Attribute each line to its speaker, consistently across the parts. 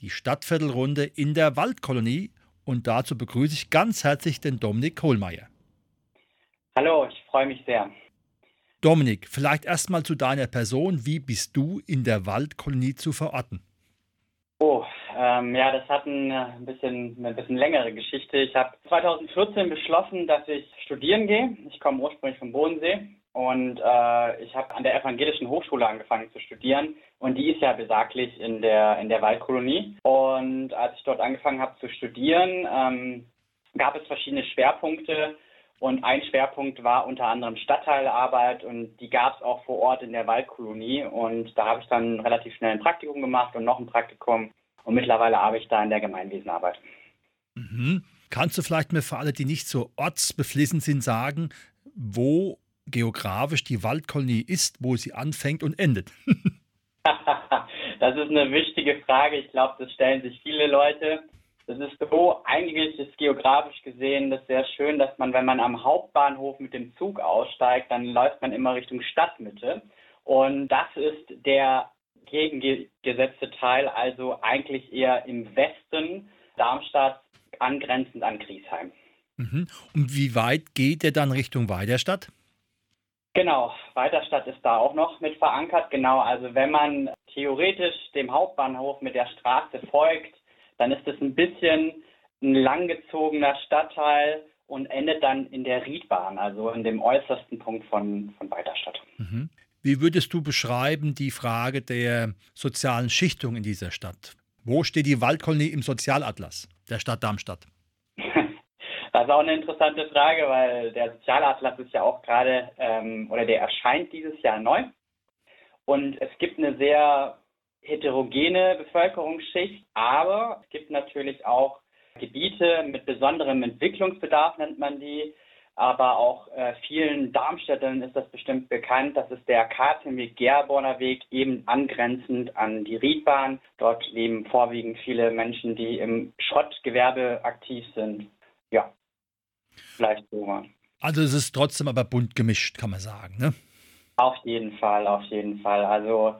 Speaker 1: die Stadtviertelrunde in der Waldkolonie. Und dazu begrüße ich ganz herzlich den Dominik Kohlmeier.
Speaker 2: Hallo, ich freue mich sehr.
Speaker 1: Dominik, vielleicht erstmal zu deiner Person. Wie bist du in der Waldkolonie zu verorten?
Speaker 2: Oh, ähm, ja, das hat ein, äh, ein, bisschen, eine bisschen längere Geschichte. Ich habe 2014 beschlossen, dass ich studieren gehe. Ich komme ursprünglich vom Bodensee und äh, ich habe an der Evangelischen Hochschule angefangen zu studieren und die ist ja besaglich in der in der Waldkolonie. Und als ich dort angefangen habe zu studieren, ähm, gab es verschiedene Schwerpunkte und ein Schwerpunkt war unter anderem Stadtteilarbeit und die gab es auch vor Ort in der Waldkolonie. Und da habe ich dann relativ schnell ein Praktikum gemacht und noch ein Praktikum. Und mittlerweile arbeite ich da in der Gemeinwesenarbeit.
Speaker 1: Mhm. Kannst du vielleicht mir für alle, die nicht so ortsbeflissen sind, sagen, wo geografisch die Waldkolonie ist, wo sie anfängt und endet?
Speaker 2: das ist eine wichtige Frage. Ich glaube, das stellen sich viele Leute. Das ist so, eigentlich ist geografisch gesehen das sehr schön, dass man, wenn man am Hauptbahnhof mit dem Zug aussteigt, dann läuft man immer Richtung Stadtmitte. Und das ist der gegengesetzte Teil, also eigentlich eher im Westen Darmstadt angrenzend an Griesheim.
Speaker 1: Mhm. Und wie weit geht der dann Richtung Weiderstadt?
Speaker 2: Genau, Weiterstadt ist da auch noch mit verankert. Genau, also wenn man theoretisch dem Hauptbahnhof mit der Straße folgt, dann ist es ein bisschen ein langgezogener Stadtteil und endet dann in der Riedbahn, also in dem äußersten Punkt von, von Weiterstadt.
Speaker 1: Mhm. Wie würdest du beschreiben die Frage der sozialen Schichtung in dieser Stadt? Wo steht die Waldkolonie im Sozialatlas der Stadt Darmstadt?
Speaker 2: Das ist auch eine interessante Frage, weil der Sozialatlas ist ja auch gerade, ähm, oder der erscheint dieses Jahr neu. Und es gibt eine sehr heterogene Bevölkerungsschicht, aber es gibt natürlich auch Gebiete mit besonderem Entwicklungsbedarf, nennt man die. Aber auch äh, vielen Darmstädtern ist das bestimmt bekannt. Das ist der Kartenweg Gerborner Weg, eben angrenzend an die Riedbahn. Dort leben vorwiegend viele Menschen, die im Schrottgewerbe aktiv sind. Vielleicht so mal.
Speaker 1: Also es ist trotzdem aber bunt gemischt, kann man sagen, ne?
Speaker 2: Auf jeden Fall, auf jeden Fall. Also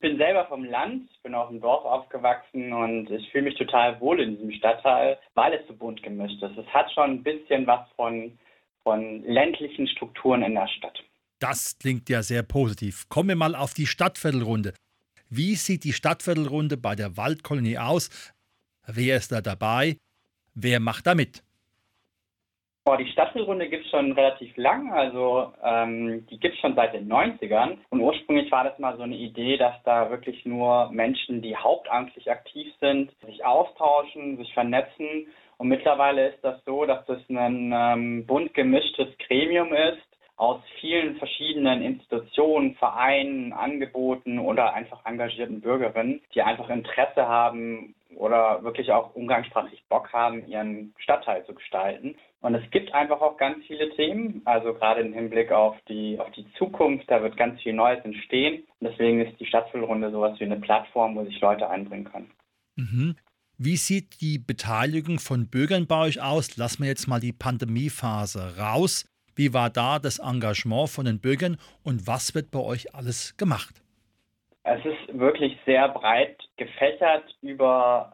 Speaker 2: bin selber vom Land, bin auf dem Dorf aufgewachsen und ich fühle mich total wohl in diesem Stadtteil, weil es so bunt gemischt ist. Es hat schon ein bisschen was von, von ländlichen Strukturen in der Stadt.
Speaker 1: Das klingt ja sehr positiv. Kommen wir mal auf die Stadtviertelrunde. Wie sieht die Stadtviertelrunde bei der Waldkolonie aus? Wer ist da dabei? Wer macht da mit?
Speaker 2: Oh, die Stadtspielrunde gibt es schon relativ lang, also ähm, die gibt es schon seit den 90ern. Und ursprünglich war das mal so eine Idee, dass da wirklich nur Menschen, die hauptamtlich aktiv sind, sich austauschen, sich vernetzen. Und mittlerweile ist das so, dass das ein ähm, bunt gemischtes Gremium ist aus vielen verschiedenen Institutionen, Vereinen, Angeboten oder einfach engagierten Bürgerinnen, die einfach Interesse haben oder wirklich auch umgangssprachlich Bock haben, ihren Stadtteil zu gestalten. Und es gibt einfach auch ganz viele Themen, also gerade im Hinblick auf die, auf die Zukunft, da wird ganz viel Neues entstehen. Und deswegen ist die Stadtfüllrunde sowas wie eine Plattform, wo sich Leute einbringen können.
Speaker 1: Mhm. Wie sieht die Beteiligung von Bürgern bei euch aus? Lassen wir jetzt mal die Pandemiephase raus. Wie war da das Engagement von den Bürgern und was wird bei euch alles gemacht?
Speaker 2: Es ist wirklich sehr breit gefächert über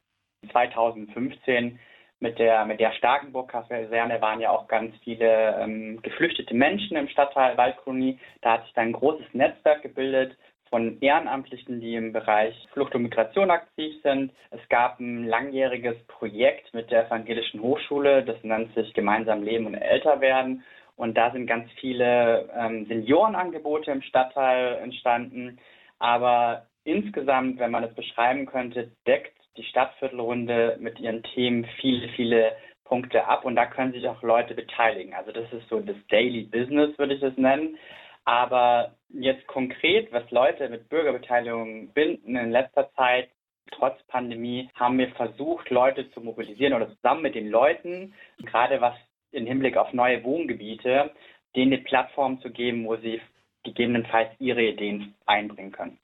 Speaker 2: 2015 mit der, mit der Starkenburg-Kaserne waren ja auch ganz viele ähm, geflüchtete Menschen im Stadtteil Waldkolonie. Da hat sich dann ein großes Netzwerk gebildet von Ehrenamtlichen, die im Bereich Flucht und Migration aktiv sind. Es gab ein langjähriges Projekt mit der Evangelischen Hochschule, das nennt sich Gemeinsam Leben und Älter werden. Und da sind ganz viele ähm, Seniorenangebote im Stadtteil entstanden. Aber insgesamt, wenn man es beschreiben könnte, deckt die Stadtviertelrunde mit ihren Themen viele, viele Punkte ab und da können sich auch Leute beteiligen. Also das ist so das Daily Business, würde ich es nennen. Aber jetzt konkret, was Leute mit Bürgerbeteiligung binden in letzter Zeit, Trotz Pandemie haben wir versucht, Leute zu mobilisieren oder zusammen mit den Leuten, gerade was im Hinblick auf neue Wohngebiete, denen eine Plattform zu geben, wo sie gegebenenfalls ihre Ideen einbringen können.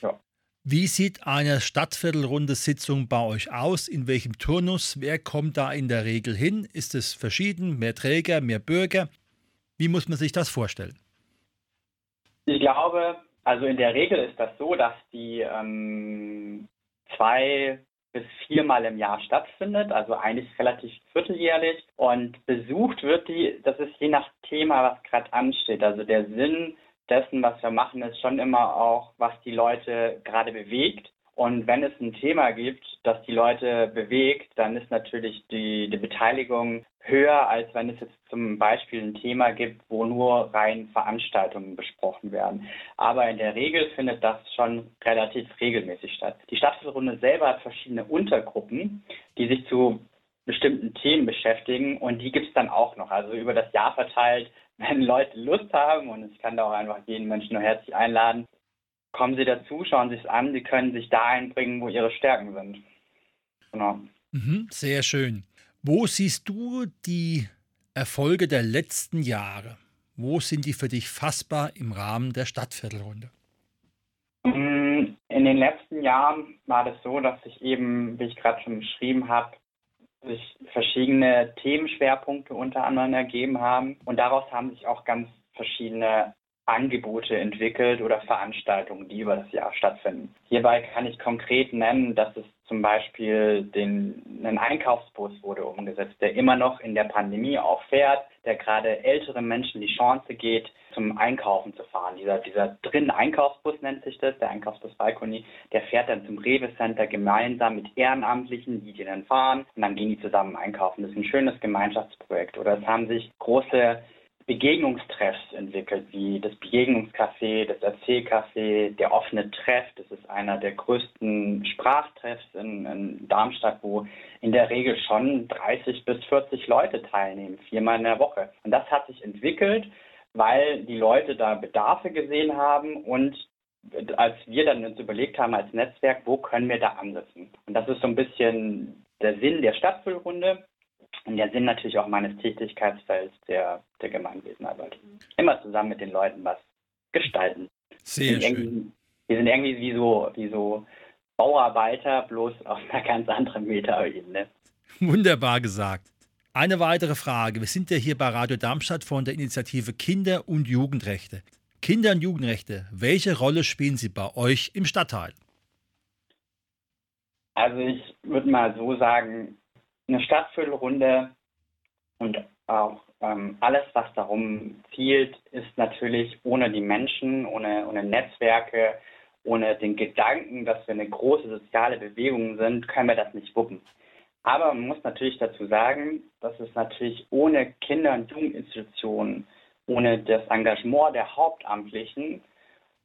Speaker 1: Ja. Wie sieht eine Stadtviertelrunde Sitzung bei euch aus? In welchem Turnus? Wer kommt da in der Regel hin? Ist es verschieden? Mehr Träger, mehr Bürger? Wie muss man sich das vorstellen?
Speaker 2: Ich glaube, also in der Regel ist das so, dass die ähm, zwei bis viermal im Jahr stattfindet, also eigentlich relativ vierteljährlich. Und besucht wird die, das ist je nach Thema, was gerade ansteht. Also der Sinn dessen, was wir machen, ist schon immer auch, was die Leute gerade bewegt. Und wenn es ein Thema gibt, das die Leute bewegt, dann ist natürlich die, die Beteiligung höher, als wenn es jetzt zum Beispiel ein Thema gibt, wo nur rein Veranstaltungen besprochen werden. Aber in der Regel findet das schon relativ regelmäßig statt. Die Stadtführrunde selber hat verschiedene Untergruppen, die sich zu bestimmten Themen beschäftigen und die gibt es dann auch noch. Also über das Jahr verteilt, wenn Leute Lust haben und ich kann da auch einfach jeden Menschen nur herzlich einladen, kommen Sie dazu, schauen Sie es an, Sie können sich da einbringen, wo Ihre Stärken sind.
Speaker 1: Genau. Mhm, sehr schön. Wo siehst du die Erfolge der letzten Jahre? Wo sind die für dich fassbar im Rahmen der Stadtviertelrunde?
Speaker 2: Mm, in den letzten Jahren war das so, dass sich eben, wie ich gerade schon beschrieben habe, sich verschiedene Themenschwerpunkte unter anderem ergeben haben. Und daraus haben sich auch ganz verschiedene Angebote entwickelt oder Veranstaltungen, die über das Jahr stattfinden. Hierbei kann ich konkret nennen, dass es zum Beispiel den, ein Einkaufsbus wurde umgesetzt, der immer noch in der Pandemie auch fährt, der gerade älteren Menschen die Chance geht, zum Einkaufen zu fahren. Dieser, dieser drin Einkaufsbus nennt sich das, der Einkaufsbus Balkoni, der fährt dann zum Rewe Center gemeinsam mit Ehrenamtlichen, die den fahren und dann gehen die zusammen einkaufen. Das ist ein schönes Gemeinschaftsprojekt. Oder es haben sich große Begegnungstreffs entwickelt, wie das Begegnungscafé, das Erzählcafé, der offene Treff. Das ist einer der größten Sprachtreffs in, in, Darmstadt, wo in der Regel schon 30 bis 40 Leute teilnehmen, viermal in der Woche. Und das hat sich entwickelt, weil die Leute da Bedarfe gesehen haben und als wir dann uns überlegt haben als Netzwerk, wo können wir da ansetzen. Und das ist so ein bisschen der Sinn der Stadtfüllrunde und der Sinn natürlich auch meines Tätigkeitsfelds der, der Gemeinwesenarbeit. Immer zusammen mit den Leuten was gestalten.
Speaker 1: Sehr wir schön.
Speaker 2: Wir sind irgendwie wie so, wie so Bauarbeiter, bloß auf einer ganz anderen Metaebene.
Speaker 1: Wunderbar gesagt. Eine weitere Frage. Wir sind ja hier bei Radio Darmstadt von der Initiative Kinder- und Jugendrechte. Kinder- und Jugendrechte, welche Rolle spielen sie bei euch im Stadtteil?
Speaker 2: Also ich würde mal so sagen, eine Stadtviertelrunde und auch ähm, alles, was darum zielt, ist natürlich ohne die Menschen, ohne, ohne Netzwerke, ohne den Gedanken, dass wir eine große soziale Bewegung sind, können wir das nicht wuppen. Aber man muss natürlich dazu sagen, dass es natürlich ohne Kinder- und Jugendinstitutionen, ohne das Engagement der Hauptamtlichen,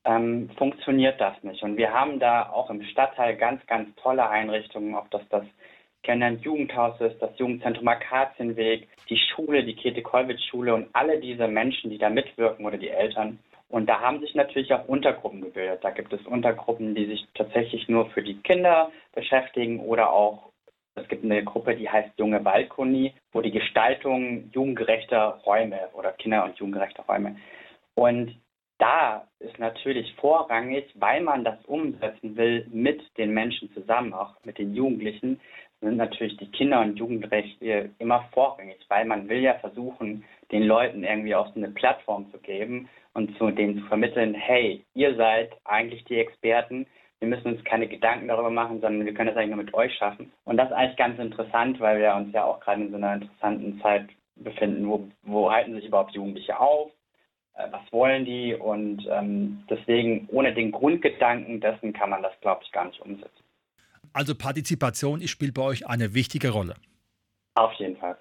Speaker 2: ähm, funktioniert das nicht. Und wir haben da auch im Stadtteil ganz, ganz tolle Einrichtungen, ob das das Kindern Jugendhaus ist, das Jugendzentrum Akazienweg, die Schule, die Käthe-Kollwitz-Schule und alle diese Menschen, die da mitwirken oder die Eltern. Und da haben sich natürlich auch Untergruppen gebildet. Da gibt es Untergruppen, die sich tatsächlich nur für die Kinder beschäftigen oder auch, es gibt eine Gruppe, die heißt Junge Balkoni, wo die Gestaltung jugendgerechter Räume oder Kinder- und jugendgerechter Räume. Und da ist natürlich vorrangig, weil man das umsetzen will mit den Menschen zusammen, auch mit den Jugendlichen, sind natürlich die Kinder- und Jugendrechte immer vorrangig, weil man will ja versuchen, den Leuten irgendwie auch so eine Plattform zu geben und zu denen zu vermitteln, hey, ihr seid eigentlich die Experten, wir müssen uns keine Gedanken darüber machen, sondern wir können das eigentlich nur mit euch schaffen. Und das ist eigentlich ganz interessant, weil wir uns ja auch gerade in so einer interessanten Zeit befinden, wo, wo halten sich überhaupt Jugendliche auf, äh, was wollen die und ähm, deswegen ohne den Grundgedanken dessen kann man das, glaube ich, gar nicht umsetzen.
Speaker 1: Also Partizipation spielt bei euch eine wichtige Rolle.
Speaker 2: Auf jeden Fall.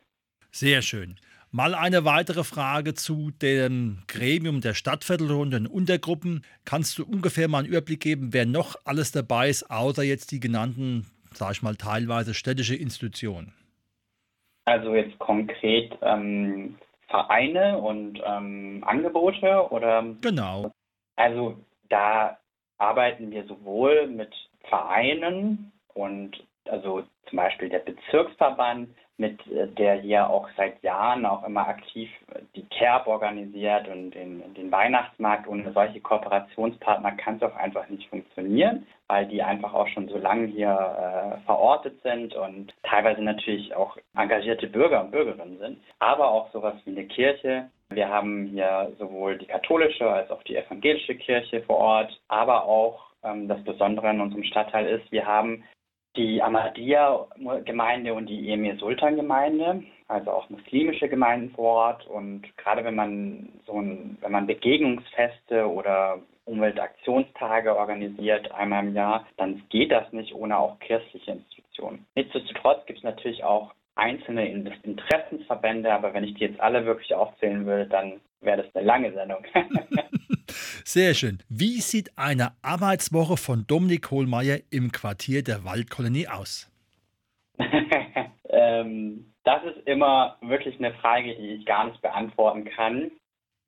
Speaker 1: Sehr schön. Mal eine weitere Frage zu dem Gremium der Stadtviertelrunde und Untergruppen. Kannst du ungefähr mal einen Überblick geben, wer noch alles dabei ist, außer jetzt die genannten, sage ich mal, teilweise städtische Institutionen?
Speaker 2: Also jetzt konkret ähm, Vereine und ähm, Angebote oder?
Speaker 1: Genau.
Speaker 2: Also da arbeiten wir sowohl mit Vereinen und also zum Beispiel der Bezirksverband, mit äh, der hier auch seit Jahren auch immer aktiv äh, die CARB organisiert und den, den Weihnachtsmarkt. Ohne solche Kooperationspartner kann es auch einfach nicht funktionieren, weil die einfach auch schon so lange hier äh, verortet sind und teilweise natürlich auch engagierte Bürger und Bürgerinnen sind. Aber auch sowas wie eine Kirche. Wir haben hier sowohl die katholische als auch die evangelische Kirche vor Ort, aber auch ähm, das Besondere in unserem Stadtteil ist, wir haben die Ahmadiyya-Gemeinde und die Emir Sultan-Gemeinde, also auch muslimische Gemeinden vor Ort. Und gerade wenn man so ein, wenn man Begegnungsfeste oder Umweltaktionstage organisiert einmal im Jahr, dann geht das nicht ohne auch kirchliche Institutionen. Nichtsdestotrotz gibt es natürlich auch einzelne Interessensverbände, aber wenn ich die jetzt alle wirklich aufzählen will, dann wäre das eine lange Sendung.
Speaker 1: Sehr schön. Wie sieht eine Arbeitswoche von Dominik Hohlmeier im Quartier der Waldkolonie aus?
Speaker 2: ähm, das ist immer wirklich eine Frage, die ich gar nicht beantworten kann.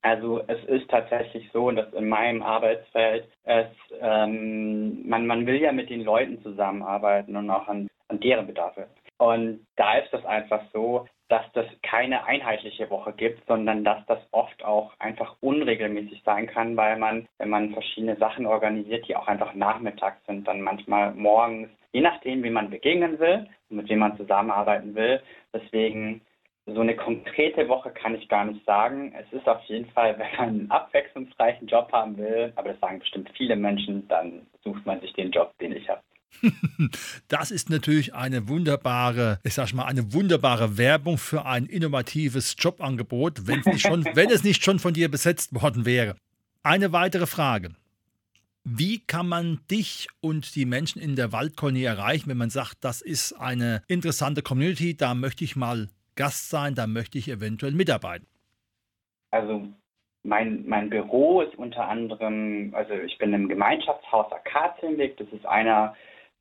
Speaker 2: Also es ist tatsächlich so, dass in meinem Arbeitsfeld es ähm, man, man will ja mit den Leuten zusammenarbeiten und auch an, an deren Bedarfe. Und da ist das einfach so, dass das keine einheitliche Woche gibt, sondern dass das oft auch einfach unregelmäßig sein kann, weil man, wenn man verschiedene Sachen organisiert, die auch einfach nachmittags sind, dann manchmal morgens, je nachdem, wie man begegnen will und mit wem man zusammenarbeiten will. Deswegen so eine konkrete Woche kann ich gar nicht sagen. Es ist auf jeden Fall, wenn man einen abwechslungsreichen Job haben will, aber das sagen bestimmt viele Menschen, dann sucht man sich den Job, den ich habe.
Speaker 1: Das ist natürlich eine wunderbare, ich sag mal, eine wunderbare Werbung für ein innovatives Jobangebot, wenn es nicht schon, wenn es nicht schon von dir besetzt worden wäre. Eine weitere Frage. Wie kann man dich und die Menschen in der Waldkolonie erreichen, wenn man sagt, das ist eine interessante Community, da möchte ich mal Gast sein, da möchte ich eventuell mitarbeiten?
Speaker 2: Also mein, mein Büro ist unter anderem, also ich bin im Gemeinschaftshaus Akazienweg, das ist einer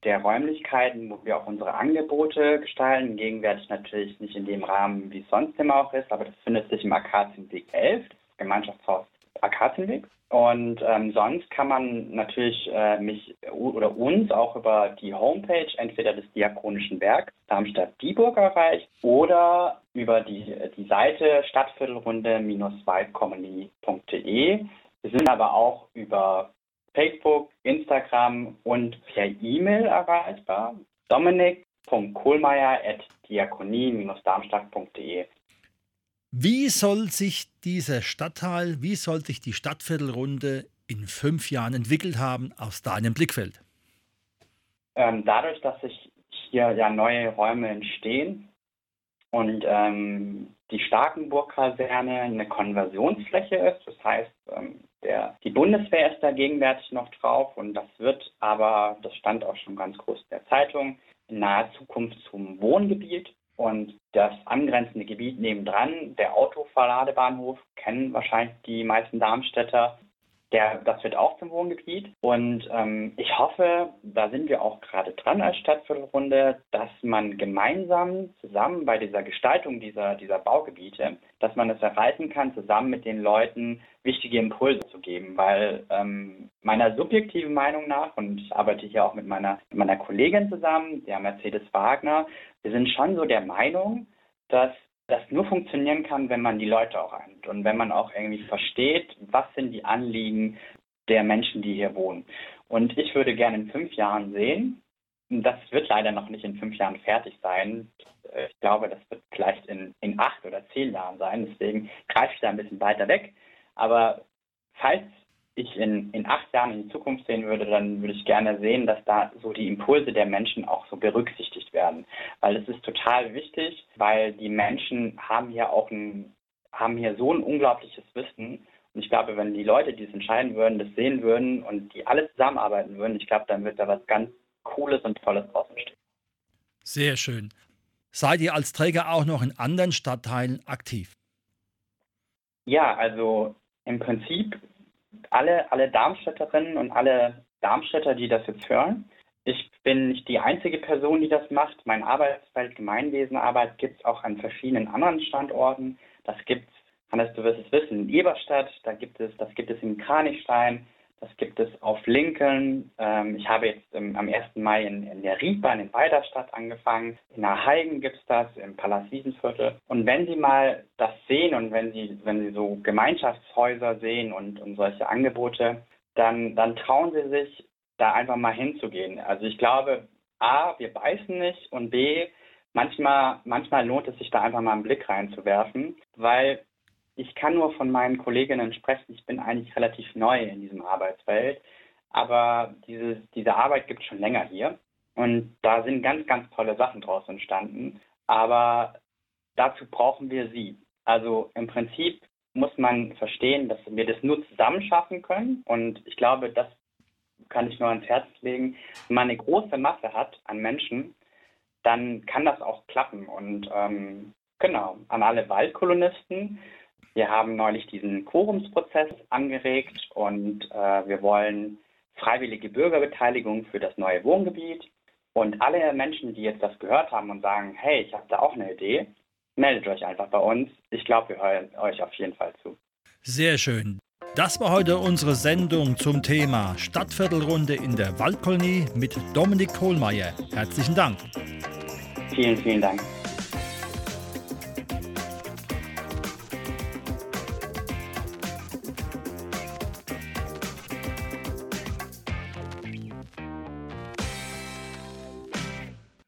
Speaker 2: der Räumlichkeiten, wo wir auch unsere Angebote gestalten. Gegenwärtig natürlich nicht in dem Rahmen, wie es sonst immer auch ist, aber das findet sich im Akazienweg 11, das Gemeinschaftshaus Akazienweg. Und ähm, sonst kann man natürlich äh, mich oder uns auch über die Homepage entweder des Diakonischen Werks Darmstadt-Dieburg erreichen oder über die, die Seite stadtviertelrunde-waldkommunie.de. Wir sind aber auch über Facebook, Instagram und per E-Mail erreichbar. Dominik.kohlmeier.diakonie-darmstadt.de
Speaker 1: Wie soll sich dieser Stadtteil, wie soll sich die Stadtviertelrunde in fünf Jahren entwickelt haben aus deinem Blickfeld?
Speaker 2: Ähm, dadurch, dass sich hier ja neue Räume entstehen und ähm, die Starkenburg-Kaserne eine Konversionsfläche ist, das heißt, ähm, der, die Bundeswehr ist da gegenwärtig noch drauf und das wird aber, das stand auch schon ganz groß in der Zeitung, in naher Zukunft zum Wohngebiet. Und das angrenzende Gebiet nebendran, der Autoverladebahnhof, kennen wahrscheinlich die meisten Darmstädter, der, das wird auch zum Wohngebiet. Und ähm, ich hoffe, da sind wir auch gerade dran als Stadtviertelrunde, dass man gemeinsam zusammen bei dieser Gestaltung dieser, dieser Baugebiete, dass man es erreichen kann, zusammen mit den Leuten wichtige Impulse zu geben. Weil ähm, meiner subjektiven Meinung nach, und ich arbeite hier auch mit meiner, mit meiner Kollegin zusammen, der Mercedes Wagner, wir sind schon so der Meinung, dass das nur funktionieren kann, wenn man die Leute auch eint und wenn man auch irgendwie versteht, was sind die Anliegen der Menschen, die hier wohnen. Und ich würde gerne in fünf Jahren sehen, das wird leider noch nicht in fünf Jahren fertig sein. Ich glaube, das wird vielleicht in, in acht oder zehn Jahren sein. Deswegen greife ich da ein bisschen weiter weg. Aber falls ich in, in acht Jahren in die Zukunft sehen würde, dann würde ich gerne sehen, dass da so die Impulse der Menschen auch so berücksichtigt werden. Weil es ist total wichtig, weil die Menschen haben hier auch ein, haben hier so ein unglaubliches Wissen. Und ich glaube, wenn die Leute, die es entscheiden würden, das sehen würden und die alle zusammenarbeiten würden, ich glaube, dann wird da was ganz Cooles und Tolles draus entstehen.
Speaker 1: Sehr schön. Seid ihr als Träger auch noch in anderen Stadtteilen aktiv?
Speaker 2: Ja, also im Prinzip alle, alle Darmstädterinnen und alle Darmstädter, die das jetzt hören. Ich bin nicht die einzige Person, die das macht. Mein Arbeitsfeld Gemeinwesenarbeit gibt es auch an verschiedenen anderen Standorten. Das gibt es, Hannes, du wirst es wissen, in Eberstadt, da gibt es, das gibt es in Kranichstein, Das gibt es auf Lincoln. Ähm, ich habe jetzt ähm, am 1. Mai in, der Riedbahn in Weiderstadt angefangen. In Heigen gibt es das, im Palast Wiesenviertel. Und wenn Sie mal das sehen und wenn Sie, wenn Sie so Gemeinschaftshäuser sehen und, und solche Angebote, dann, dann trauen Sie sich, da einfach mal hinzugehen. Also ich glaube, A, wir beißen nicht und B, manchmal, manchmal lohnt es sich da einfach mal einen Blick reinzuwerfen, weil ich kann nur von meinen Kolleginnen sprechen. Ich bin eigentlich relativ neu in diesem Arbeitsfeld, aber diese, diese Arbeit gibt es schon länger hier und da sind ganz, ganz tolle Sachen draus entstanden. Aber dazu brauchen wir Sie. Also im Prinzip muss man verstehen, dass wir das nur zusammen schaffen können und ich glaube, das kann ich nur ans Herz legen. Wenn man eine große Masse hat an Menschen, dann kann das auch klappen. Und ähm, genau, an alle Waldkolonisten. Wir haben neulich diesen Quorumsprozess angeregt und äh, wir wollen freiwillige Bürgerbeteiligung für das neue Wohngebiet. Und alle Menschen, die jetzt das gehört haben und sagen, hey, ich habe da auch eine Idee, meldet euch einfach bei uns. Ich glaube, wir hören euch auf jeden Fall zu.
Speaker 1: Sehr schön. Das war heute unsere Sendung zum Thema Stadtviertelrunde in der Waldkolonie mit Dominik Kohlmeier. Herzlichen Dank.
Speaker 2: Vielen, vielen Dank.